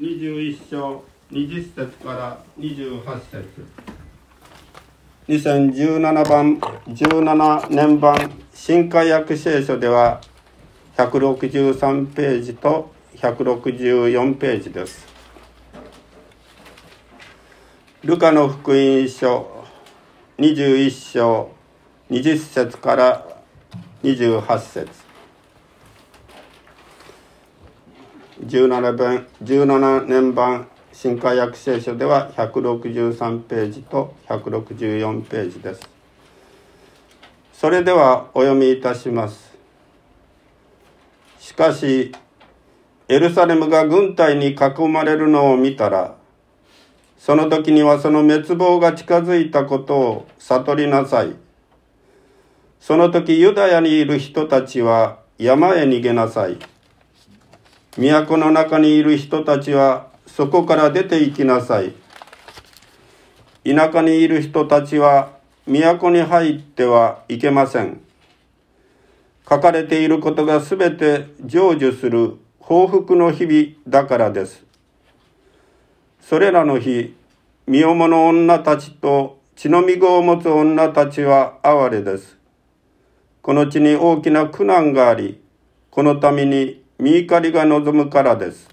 21章20節から28節。2017番17年版新海訳聖書では163ページと164ページです。ルカの福音書21章20節から28節。17番17年版新海訳聖書では163ページと164ページですそれではお読みいたしますしかしエルサレムが軍隊に囲まれるのを見たらその時にはその滅亡が近づいたことを悟りなさい。その時ユダヤにいる人たちは山へ逃げなさい。都の中にいる人たちはそこから出て行きなさい。田舎にいる人たちは都に入ってはいけません。書かれていることがすべて成就する報復の日々だからです。それらの日、身重の女たちと血のみ子を持つ女たちは哀れです。この地に大きな苦難があり、このために身怒りが望むからです。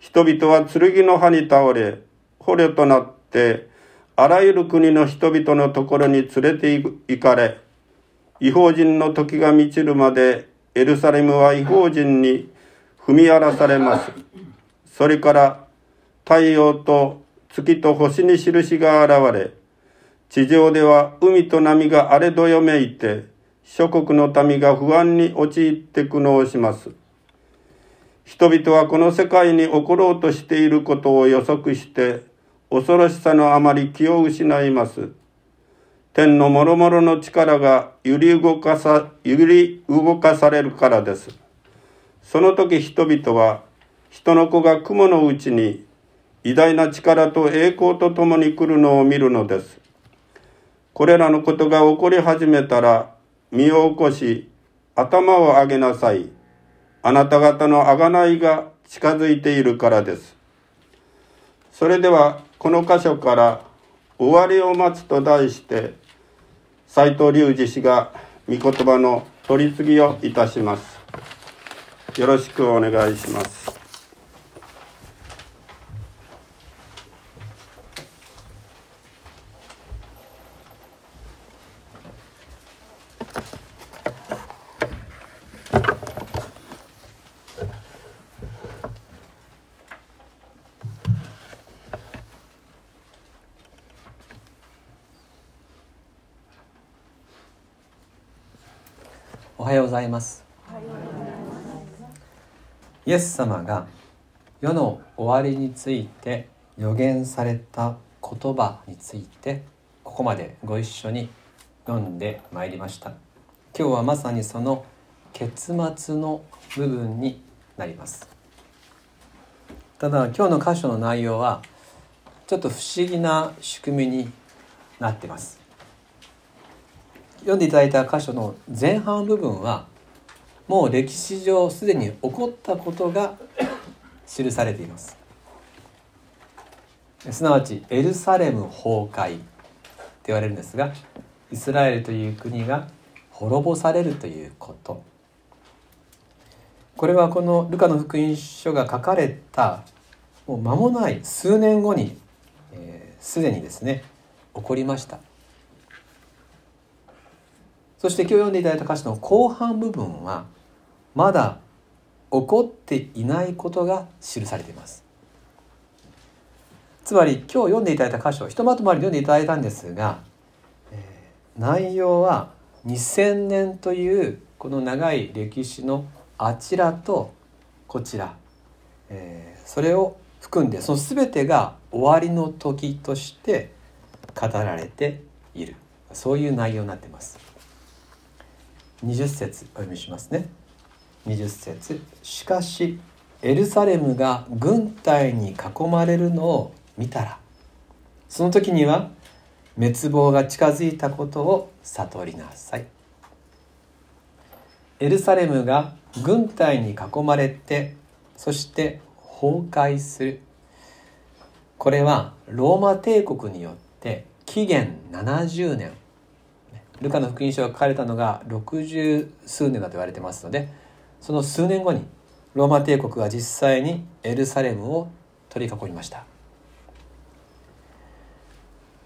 人々は剣の刃に倒れ、捕虜となって、あらゆる国の人々のところに連れて行かれ、違法人の時が満ちるまで、エルサレムは違法人に踏み荒らされます。それから太陽と月と星に印が現れ、地上では海と波が荒れどよめいて、諸国の民が不安に陥って苦悩します。人々はこの世界に起ころうとしていることを予測して、恐ろしさのあまり気を失います。天の諸々の力が揺り動かさ、揺り動かされるからです。その時人々は、人の子が雲のうちに偉大な力と栄光とともに来るのを見るのです。これらのことが起こり始めたら、身を起こし、頭を上げなさい。あなた方の贖いが近づいているからです。それでは、この箇所から終わりを待つと題して、斎藤隆二氏が御言葉の取り次ぎをいたします。よろしくお願いします。ざいます。イエス様が世の終わりについて予言された言葉についてここまでご一緒に読んでまいりました。今日はまさにその結末の部分になります。ただ今日の箇所の内容はちょっと不思議な仕組みになってます。読んでいただいた箇所の前半部分はもう歴史上すでに起こったことが記されています。すなわちエルサレム崩壊って言われるんですがイスラエルという国が滅ぼされるということ。これはこのルカの福音書が書かれたもう間もない数年後にすで、えー、にですね起こりました。そして今日読んでいただいた歌詞の後半部分はまだ起こっていないことが記されていますつまり今日読んでいただいた箇所ひとまとまり読んでいただいたんですが、えー、内容は2000年というこの長い歴史のあちらとこちら、えー、それを含んでその全てが終わりの時として語られているそういう内容になっています。20節お読みしますね。20節。しかしエルサレムが軍隊に囲まれるのを見たらその時には滅亡が近づいたことを悟りなさい。エルサレムが軍隊に囲まれてそして崩壊する。これはローマ帝国によって紀元70年ルカの福音書が書かれたのが60数年だと言われてますのでその数年後にローマ帝国が実際にエルサレムを取り囲みました。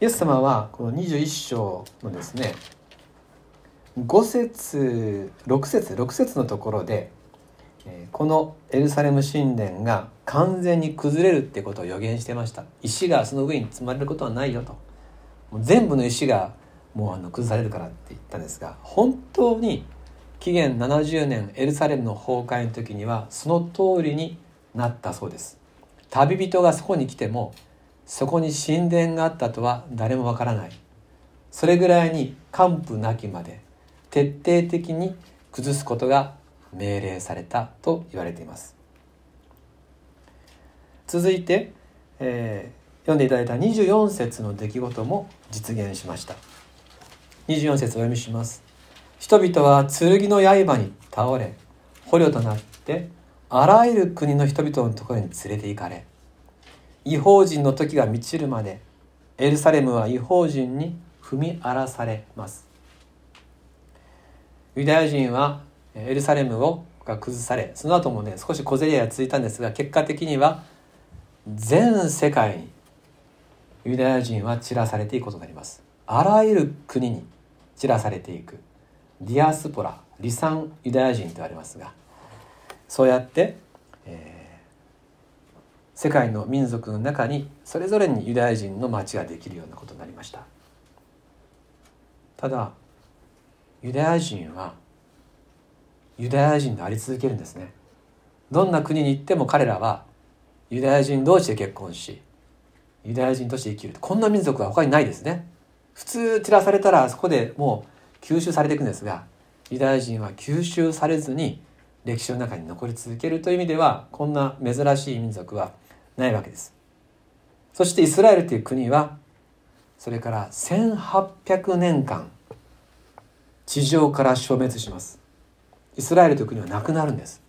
イエス様はこの21章のですね5節6節6節のところでこのエルサレム神殿が完全に崩れるってことを予言してました。石がその上に積まれることはないよと。全部の石がもうあの崩されるからって言ったんですが本当に紀元70年エルサレムの崩壊の時にはその通りになったそうです。旅人がそこに来てもそこに神殿があったとは誰もわからない。それぐらいに完膚なきまで徹底的に崩すことが命令されたと言われています。続いて、えー、読んでいただいた24節の出来事も実現しました。24節お読みします。人々は剣の刃に倒れ捕虜となってあらゆる国の人々のところに連れて行かれ違法人の時が満ちるまでエルサレムは違法人に踏み荒らされます。ユダヤ人はエルサレムをが崩されその後もね少し小競り合いが続いたんですが結果的には全世界にユダヤ人は散らされていくことになります。あらゆる国に散らされていく。ディアスポラ離散ユダヤ人と言われますがそうやって、えー、世界の民族の中にそれぞれにユダヤ人の町ができるようなことになりました。ただユダヤ人はユダヤ人であり続けるんですね。どんな国に行っても彼らはユダヤ人同士で結婚しユダヤ人として生きる。こんな民族は他にないですね。普通散らされたらそこでもう吸収されていくんですがユダヤ人は吸収されずに歴史の中に残り続けるという意味ではこんな珍しい民族はないわけです。そしてイスラエルという国はそれから1800年間地上から消滅します。イスラエルという国はなくなるんです。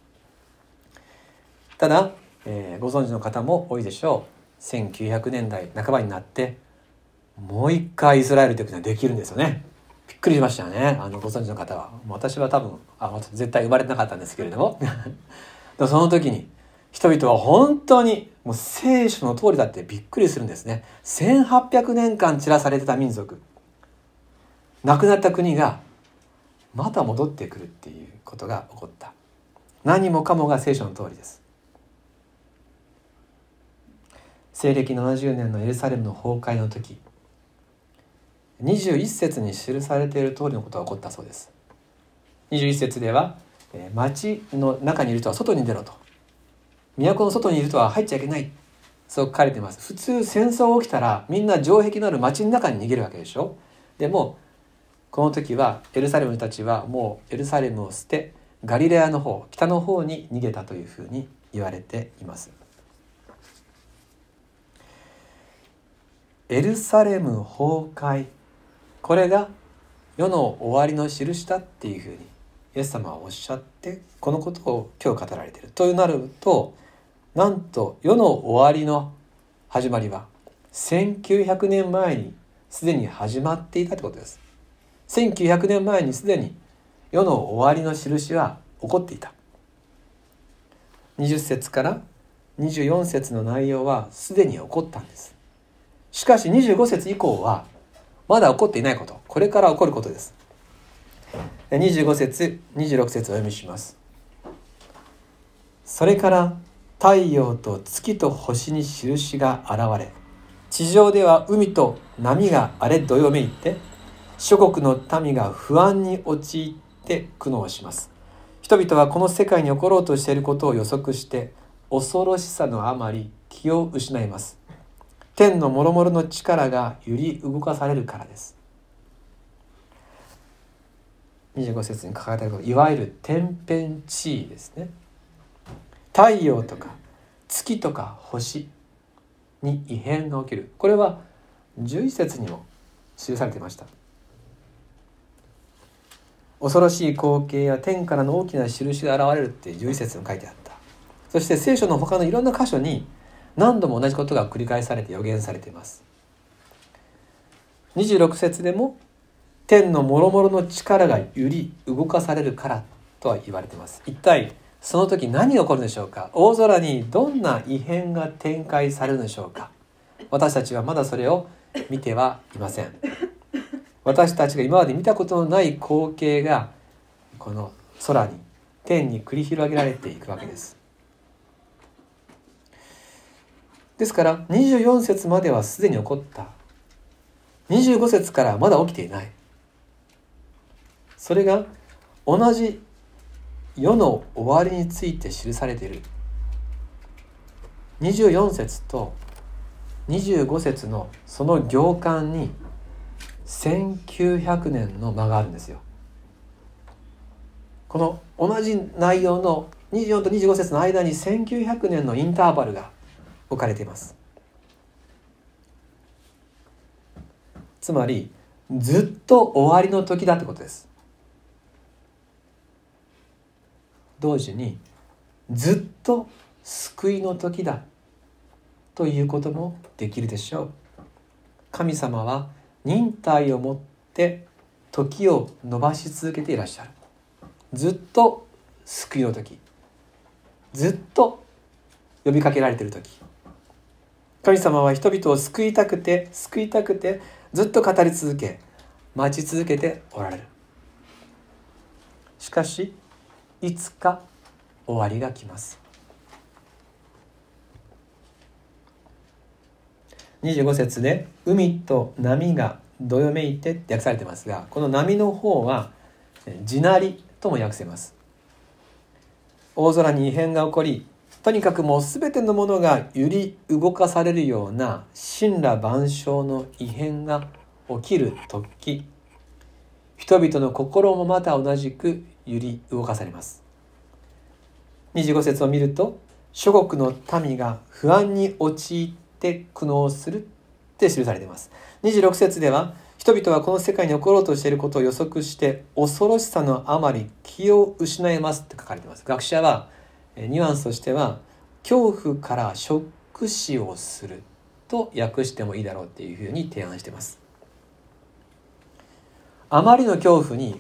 ただ、えー、ご存知の方も多いでしょう。1900年代半ばになってもう一回イスラエルという国はできるんですよね。びっくりしましたね。あのご存知の方は。私は多分あ絶対生まれてなかったんですけれども。でもその時に人々は本当にもう聖書の通りだってびっくりするんですね。1800年間散らされてた民族。亡くなった国がまた戻ってくるっていうことが起こった。何もかもが聖書の通りです。西暦70年のエルサレムの崩壊の時21節に記されている通りのことが起こったそうです。21節では町の中にいる人は外に出ろと。都の外にいる人は入っちゃいけない。そう書かれています。普通戦争が起きたらみんな城壁のある町の中に逃げるわけでしょ。でもこの時はエルサレムたちはもうエルサレムを捨てガリレアの方北の方に逃げたというふうに言われています。エルサレム崩壊これが世の終わりの印だっていうふうにイエス様はおっしゃってこのことを今日語られている。というなるとなんと世の終わりの始まりは1900年前にすでに始まっていたってことです。1900年前にすでに世の終わりの印は起こっていた。20節から24節の内容はすでに起こったんです。しかし25節以降はまだ起こっていないこと。これから起こることです。25節26節を読みします。それから太陽と月と星に印が現れ地上では海と波が荒れどよめいて諸国の民が不安に陥って苦悩します。人々はこの世界に起ころうとしていることを予測して恐ろしさのあまり気を失います。天の諸々の力が揺り動かされるからです。25節に書かれているいわゆる天変地異ですね。太陽とか月とか星に異変が起きる。これは11節にも記されていました。恐ろしい光景や天からの大きな印が現れるって11節に書いてあった。そして聖書の他のいろんな箇所に何度も同じことが繰り返されて予言されています。26節でも天の諸々の力が揺り動かされるからとは言われています。一体その時何が起こるでしょうか？大空にどんな異変が展開されるでしょうか？私たちはまだそれを見てはいません。私たちが今まで見たことのない光景がこの空に天に繰り広げられていくわけです。ですから24節まではすでに起こった。25節からまだ起きていない。それが同じ世の終わりについて記されている。24節と25節のその行間に1900年の間があるんですよ。この同じ内容の24と25節の間に1900年のインターバルが置かれています。つまりずっと終わりの時だってことです。同時にずっと救いの時だということもできるでしょう。神様は忍耐をもって時を伸ばし続けていらっしゃる。ずっと救いの時。ずっと呼びかけられている時。神様は人々を救いたくて救いたくてずっと語り続け待ち続けておられる。しかしいつか終わりが来ます。25節で「海と波がどよめいて」って訳されてますがこの波の方は「地鳴り」とも訳せます。大空に異変が起こりとにかくもう全てのものが揺り動かされるような神羅万象の異変が起きる時人々の心もまた同じく揺り動かされます。25節を見ると諸国の民が不安に陥って苦悩するって記されています。26節では人々はこの世界に起ころうとしていることを予測して恐ろしさのあまり気を失いますって書かれています。学者はニュアンスとしては恐怖からショック死をすると訳してもいいだろうっていうふうに提案してます。あまりの恐怖に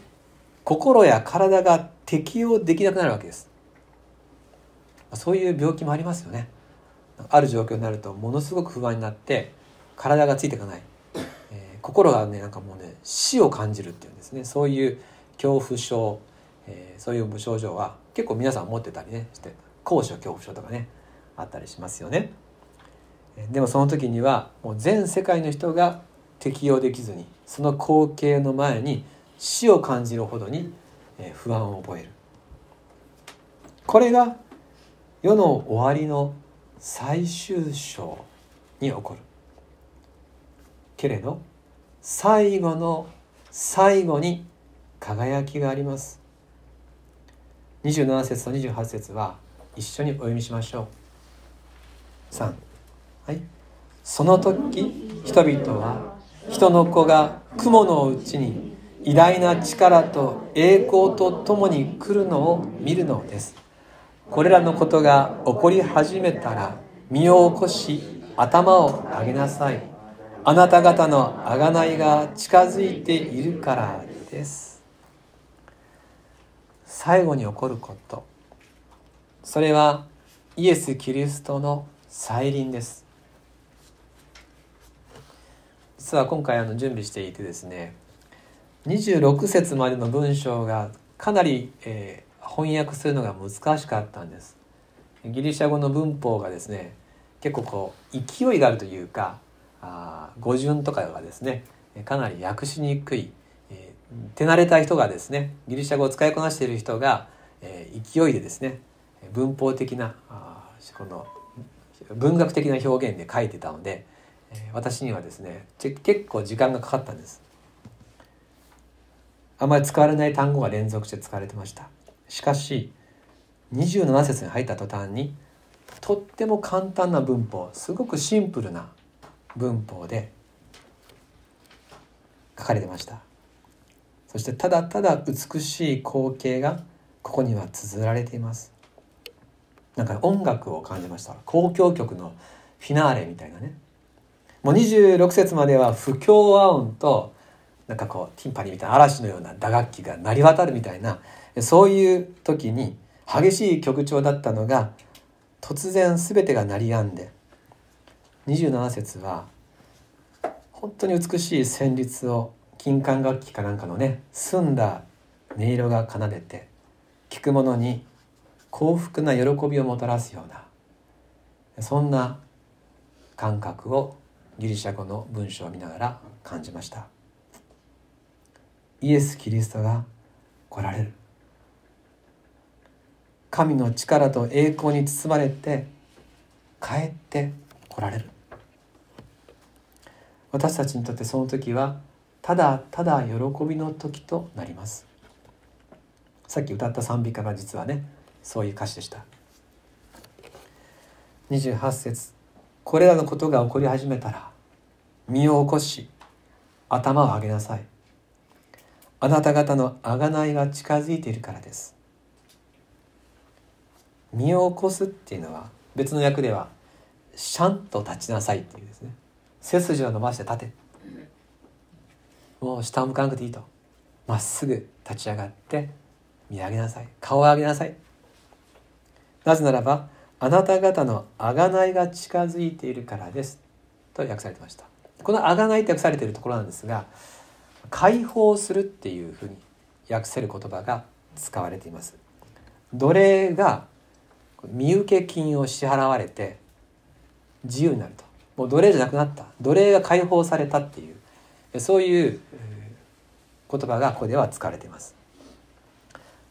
心や体が適応できなくなるわけです。そういう病気もありますよね。ある状況になるとものすごく不安になって体がついていかない、えー、心がねなんかもうね死を感じるっていうんですね。そういう恐怖症、えー、そういう無症状は結構皆さん持ってたりねして高所恐怖症とかねあったりしますよね。でもその時にはもう全世界の人が適応できずにその光景の前に死を感じるほどに不安を覚える。これが世の終わりの最終章に起こる。けれど最後の最後に輝きがあります。27節と28節は一緒にお読みしましょう。3はい。その時人々は人の子が雲のうちに偉大な力と栄光とともに来るのを見るのです。これらのことが起こり始めたら身を起こし頭を上げなさい。あなた方の贖いが近づいているからです。最後に起こること。それはイエス・キリストの再臨です。実は今回あの準備していてですね26節までの文章がかなり、えー、翻訳するのが難しかったんです。ギリシャ語の文法がですね結構こう勢いがあるというかあ語順とかがですねかなり訳しにくい、手慣れた人がですねギリシャ語を使いこなしている人が、えー、勢いでですね文法的なあこの文学的な表現で書いてたのでえ私にはですね結構時間がかかったんです。あまり使われない単語が連続して使われてました。しかし27節に入った途端にとっても簡単な文法すごくシンプルな文法で書かれてました。そしてただただ美しい光景がここには綴られています。なんか音楽を感じました。交響曲のフィナーレみたいなね。もう26節までは不協和音となんかこうティンパニーみたいな嵐のような打楽器が鳴り渡るみたいなそういう時に激しい曲調だったのが突然全てが鳴り止んで27節は本当に美しい旋律を金管楽器かなんかのね澄んだ音色が奏でて聴く者に幸福な喜びをもたらすようなそんな感覚をギリシャ語の文章を見ながら感じました。イエス・キリストが来られる。神の力と栄光に包まれて帰って来られる。私たちにとってその時はただただ喜びの時となります。さっき歌った賛美歌が実はねそういう歌詞でした。28節これらのことが起こり始めたら身を起こし頭を上げなさい。あなた方の贖いが近づいているからです。身を起こすっていうのは別の訳ではシャンと立ちなさいっていうですね。背筋を伸ばして立て。もう下を向かなくていいと。まっすぐ立ち上がって見上げなさい。顔を上げなさい。なぜならばあなた方の贖いが近づいているからです。と訳されてました。この贖いって訳されているところなんですが解放するっていうふうに訳せる言葉が使われています。奴隷が身請金を支払われて自由になると。もう奴隷じゃなくなった。奴隷が解放されたっていうそういう言葉がここでは使われています。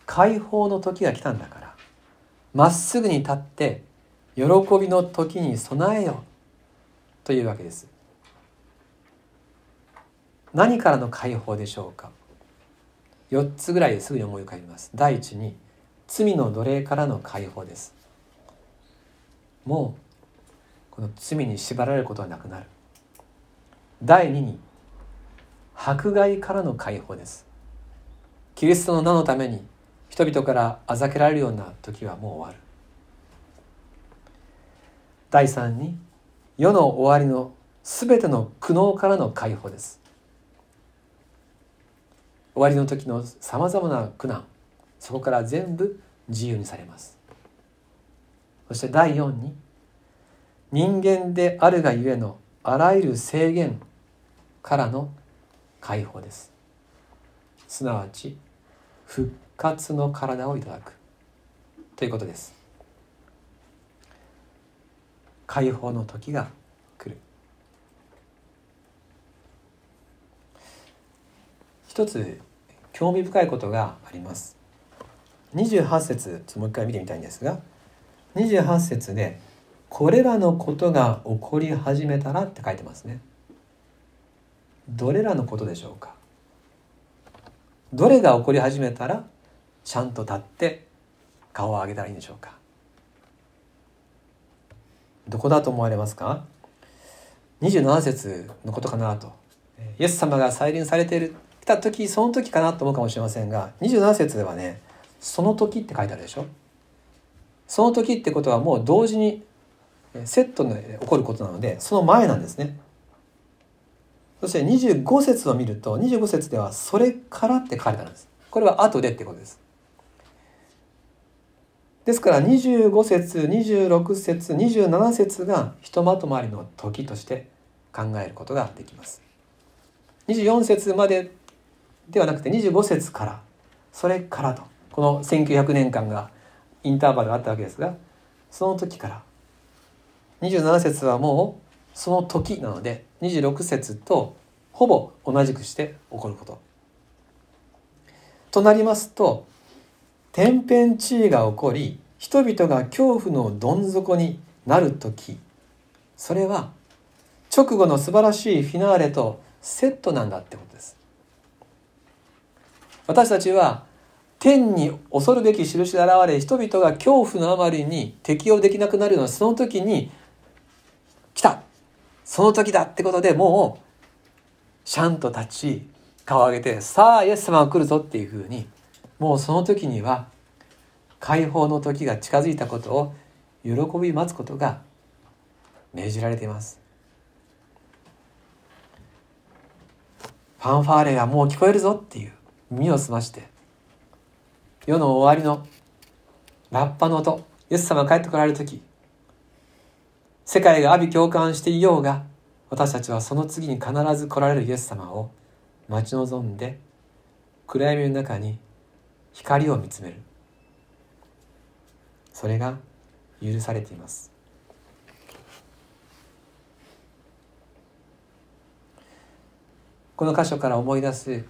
解放の時が来たんだからまっすぐに立って喜びの時に備えよというわけです。何からの解放でしょうか？4つぐらいですぐに思い浮かびます。第一に罪の奴隷からの解放です。もうこの罪に縛られることはなくなる。第二に迫害からの解放です。キリストの名のために人々からあざけられるような時はもう終わる。第三に世の終わりの全ての苦悩からの解放です。終わりの時のさまざまな苦難そこから全部自由にされます。そして第4に人間であるがゆえのあらゆる制限からの解放です。すなわち復活の体をいただく。ということです。解放の時が来る。一つ興味深いことがあります。28節もう一回見てみたいんですが28節で「これらのことが起こり始めたら」って書いてますね。どれらのことでしょうか？どれが起こり始めたらちゃんと立って顔を上げたらいいんでしょうか？どこだと思われますか？27節のことかなと。イエス様が再臨されている来た時その時かなと思うかもしれませんが27節ではね「その時」って書いてあるでしょ？その時ってことはもう同時にセットで起こることなのでその前なんですね。そして25節を見ると25節では「それから」って書かれたんです。これは後でってことです。ですから25節26節27節がひとまとまりの時として考えることができます。24節までではなくて25節からそれからと。この1900年間がインターバルがあったわけですがその時から。27節はもうその時なので26節とほぼ同じくして起こること。となりますと天変地異が起こり人々が恐怖のどん底になる時それは直後の素晴らしいフィナーレとセットなんだってことです。私たちは天に恐るべき印で現れ人々が恐怖のあまりに適応できなくなるのはその時にその時だってことでもうシャンと立ち顔を上げてさあイエス様が来るぞっていうふうにもうその時には解放の時が近づいたことを喜び待つことが命じられています。ファンファーレがもう聞こえるぞっていう耳を澄まして世の終わりのラッパの音イエス様が帰ってこられる時世界が阿鼻共感していようが私たちはその次に必ず来られるイエス様を待ち望んで暗闇の中に光を見つめる。それが許されています。この箇所から思い出す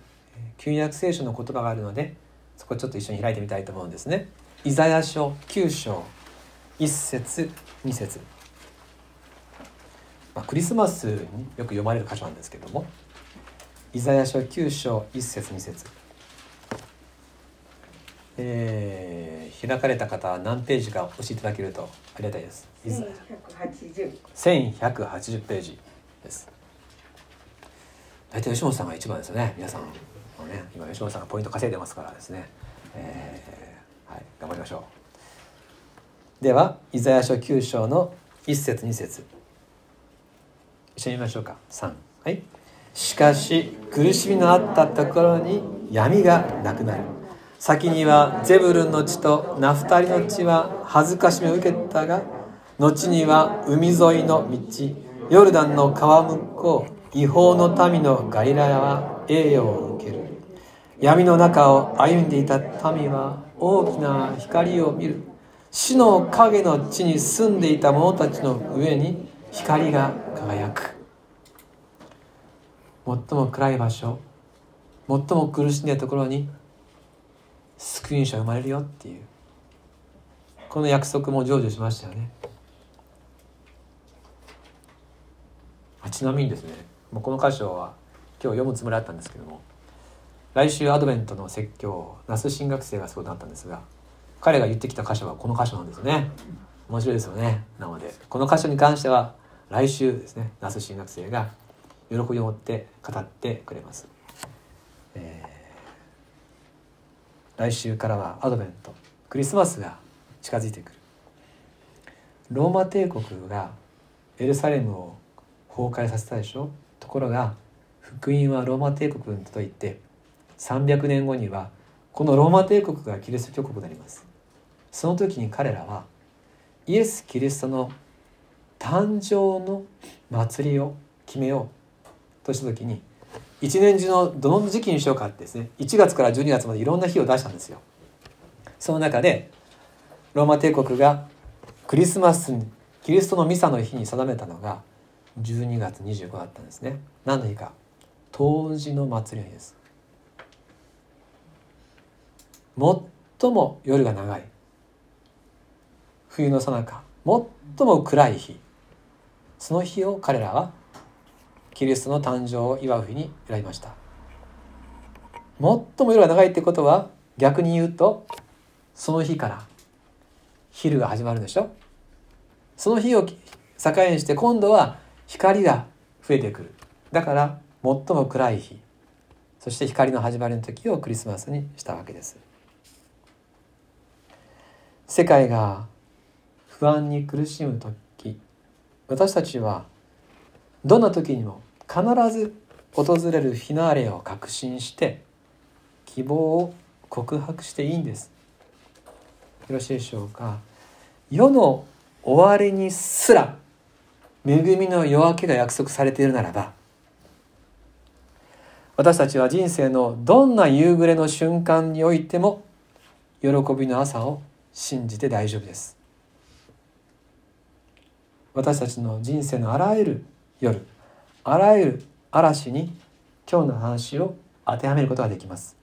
旧約聖書の言葉があるのでそこちょっと一緒に開いてみたいと思うんですね。イザヤ書9章1節2節。まあ、クリスマスによく読まれる箇所なんですけどもイザヤ書9章1節2節えー、開かれた方は何ページか教えていただけるとありがたいです。1180ページです。大体吉本さんが一番ですよね。皆さんね、今吉本さんがポイント稼いでますからですね。えー、はい、頑張りましょう。では、イザヤ書9章の1節2節一緒に見ましょうか。3。はい。しかし苦しみのあったところに闇がなくなる。先にはゼブルンの地とナフタリの地は恥ずかしみを受けたが後には海沿いの道ヨルダンの川向こう違法の民のガリラヤは栄誉を受ける闇の中を歩んでいた民は大きな光を見る死の影の地に住んでいた者たちの上に光が輝く。最も暗い場所最も苦しんでいるところに救い主は生まれるよっていう。この約束も成就しましたよね。ちなみにですね。もうこの箇所は今日読むつもりだったんですけども来週アドベントの説教那須新学生がそうだったんですが彼が言ってきた箇所はこの箇所なんですね。面白いですよねなので。この箇所に関しては来週ですね那須新学生が喜びを持って語ってくれます、えー来週からはアドベントクリスマスが近づいてくる。ローマ帝国がエルサレムを崩壊させたでしょ？ところが福音はローマ帝国に届いて300年後にはこのローマ帝国がキリスト教国になります。その時に彼らはイエス・キリストの誕生の祭りを決めようとした時に一年中のどの時期にしようかってですね1月から12月までいろんな日を出したんですよ。その中でローマ帝国がクリスマスにキリストのミサの日に定めたのが12月25だったんですね。何の日か。冬至の祭りの日です。最も夜が長い。冬のさなか最も暗い日。その日を彼らはキリストの誕生を祝う日に選びました。最も夜が長いってことは逆に言うとその日から昼が始まるでしょ。その日を境にして今度は光が増えてくる。だから最も暗い日。そして光の始まりの時をクリスマスにしたわけです。世界が不安に苦しむ時私たちはどんな時にも必ず訪れるフィナーレを確信して希望を告白していいんです。よろしいでしょうか。世の終わりにすら恵みの夜明けが約束されているならば私たちは人生のどんな夕暮れの瞬間においても喜びの朝を信じて大丈夫です。私たちの人生のあらゆる夜あらゆる嵐に今日の話を当てはめることができます。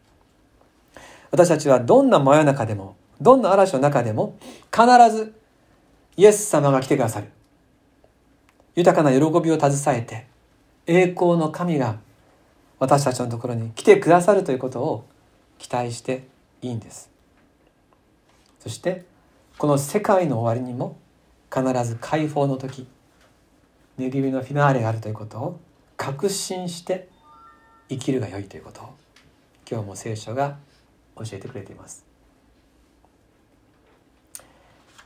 私たちはどんな真夜中でもどんな嵐の中でも必ずイエス様が来てくださる。豊かな喜びを携えて栄光の神が私たちのところに来てくださるということを期待していいんです。そしてこの世界の終わりにも必ず解放の時恵みのフィナーレがあるということを確信して生きるが良いということを今日も聖書が教えてくれています。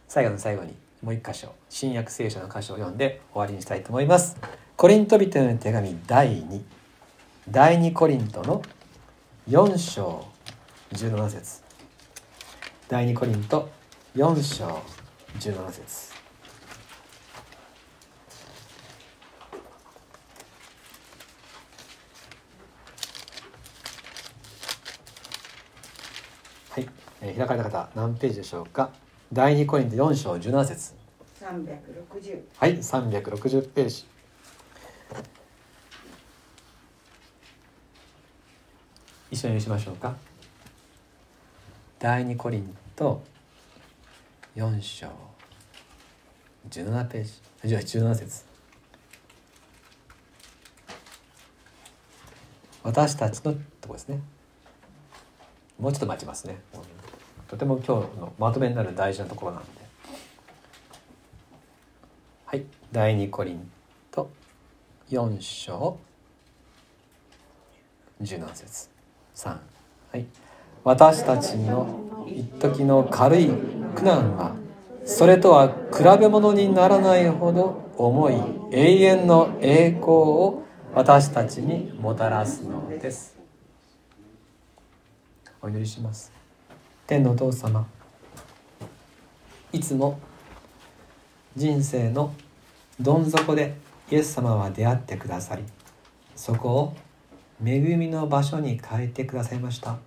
最後の最後にもう一箇所新約聖書の箇所を読んで終わりにしたいと思います。コリント人への手紙第2第2コリントの4章17節。第2コリント4章17節はい、えー開かれた方何ページでしょうか？第2コリント4章17節。360はい360ページ。一緒にしましょうか。第2コリント4章17ページ。じゃあ17節。私たちのとこですね。もうちょっと待ちますねとても今日のまとめになる大事なところなんで。はい。第2コリント4章17節。3はい。私たちの一時の軽い苦難はそれとは比べ物にならないほど重い永遠の栄光を私たちにもたらすのです。お祈りします。天のお父様いつも人生のどん底でイエス様は出会ってくださりそこを恵みの場所に変えてくださいました。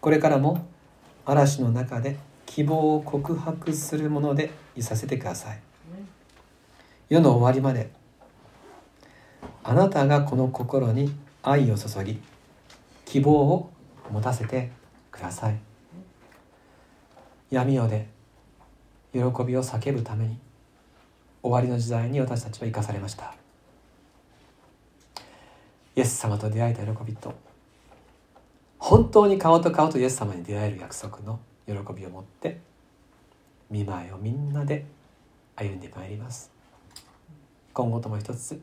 これからも嵐の中で希望を告白するものでいさせてください。世の終わりまであなたがこの心に愛を注ぎ希望を持たせてください。闇夜で喜びを叫ぶために終わりの時代に私たちは生かされました。イエス様と出会えた喜びと本当に顔と顔とイエス様に出会える約束の喜びを持って見舞いをみんなで歩んでまいります。今後とも一つ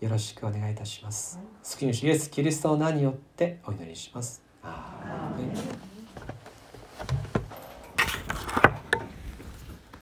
よろしくお願いいたします。救い主イエス・キリストの名によってお祈りします。アーメン